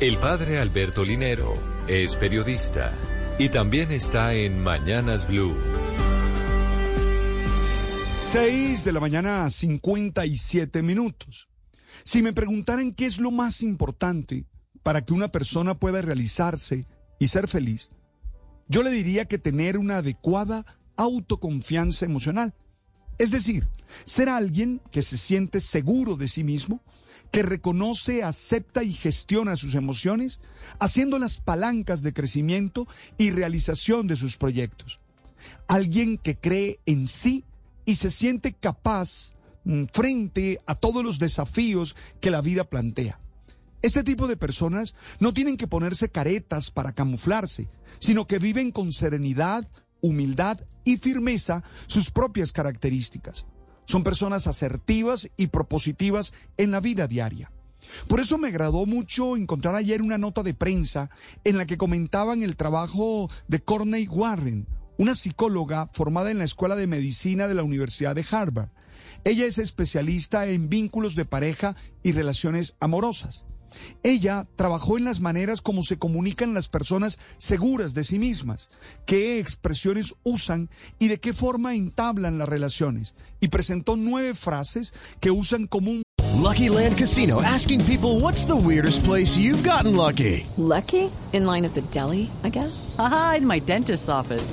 El padre Alberto Linero es periodista y también está en Mañanas Blue. 6 de la mañana, 57 minutos. Si me preguntaran qué es lo más importante para que una persona pueda realizarse y ser feliz, yo le diría que tener una adecuada autoconfianza emocional. Es decir, ser alguien que se siente seguro de sí mismo, que reconoce, acepta y gestiona sus emociones, haciendo las palancas de crecimiento y realización de sus proyectos. Alguien que cree en sí y se siente capaz mm, frente a todos los desafíos que la vida plantea. Este tipo de personas no tienen que ponerse caretas para camuflarse, sino que viven con serenidad, humildad y firmeza sus propias características. Son personas asertivas y propositivas en la vida diaria. Por eso me agradó mucho encontrar ayer una nota de prensa en la que comentaban el trabajo de Corney Warren, una psicóloga formada en la Escuela de Medicina de la Universidad de Harvard. Ella es especialista en vínculos de pareja y relaciones amorosas. Ella trabajó en las maneras como se comunican las personas seguras de sí mismas, qué expresiones usan y de qué forma entablan las relaciones, y presentó nueve frases que usan como un Lucky Land Casino asking people what's the weirdest place you've gotten lucky. Lucky? In line at the deli, I guess. Aha, in my dentist's office.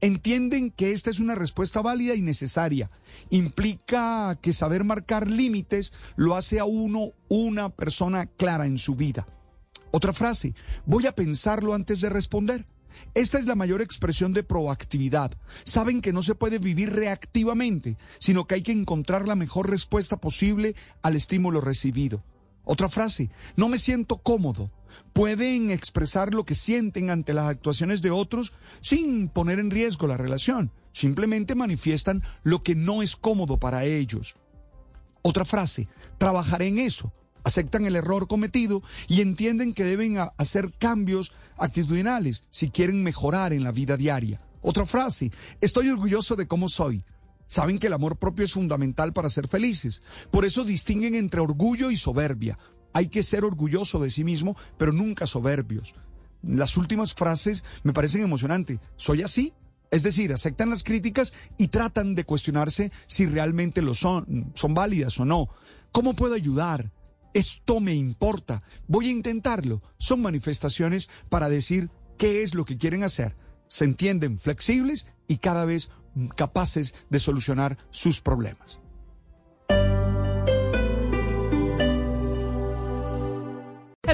Entienden que esta es una respuesta válida y necesaria. Implica que saber marcar límites lo hace a uno una persona clara en su vida. Otra frase, voy a pensarlo antes de responder. Esta es la mayor expresión de proactividad. Saben que no se puede vivir reactivamente, sino que hay que encontrar la mejor respuesta posible al estímulo recibido. Otra frase, no me siento cómodo. Pueden expresar lo que sienten ante las actuaciones de otros sin poner en riesgo la relación. Simplemente manifiestan lo que no es cómodo para ellos. Otra frase, trabajaré en eso. Aceptan el error cometido y entienden que deben hacer cambios actitudinales si quieren mejorar en la vida diaria. Otra frase, estoy orgulloso de cómo soy. Saben que el amor propio es fundamental para ser felices. Por eso distinguen entre orgullo y soberbia. Hay que ser orgulloso de sí mismo, pero nunca soberbios. Las últimas frases me parecen emocionantes. ¿Soy así? Es decir, aceptan las críticas y tratan de cuestionarse si realmente lo son, son válidas o no. ¿Cómo puedo ayudar? Esto me importa. Voy a intentarlo. Son manifestaciones para decir qué es lo que quieren hacer. Se entienden flexibles y cada vez capaces de solucionar sus problemas.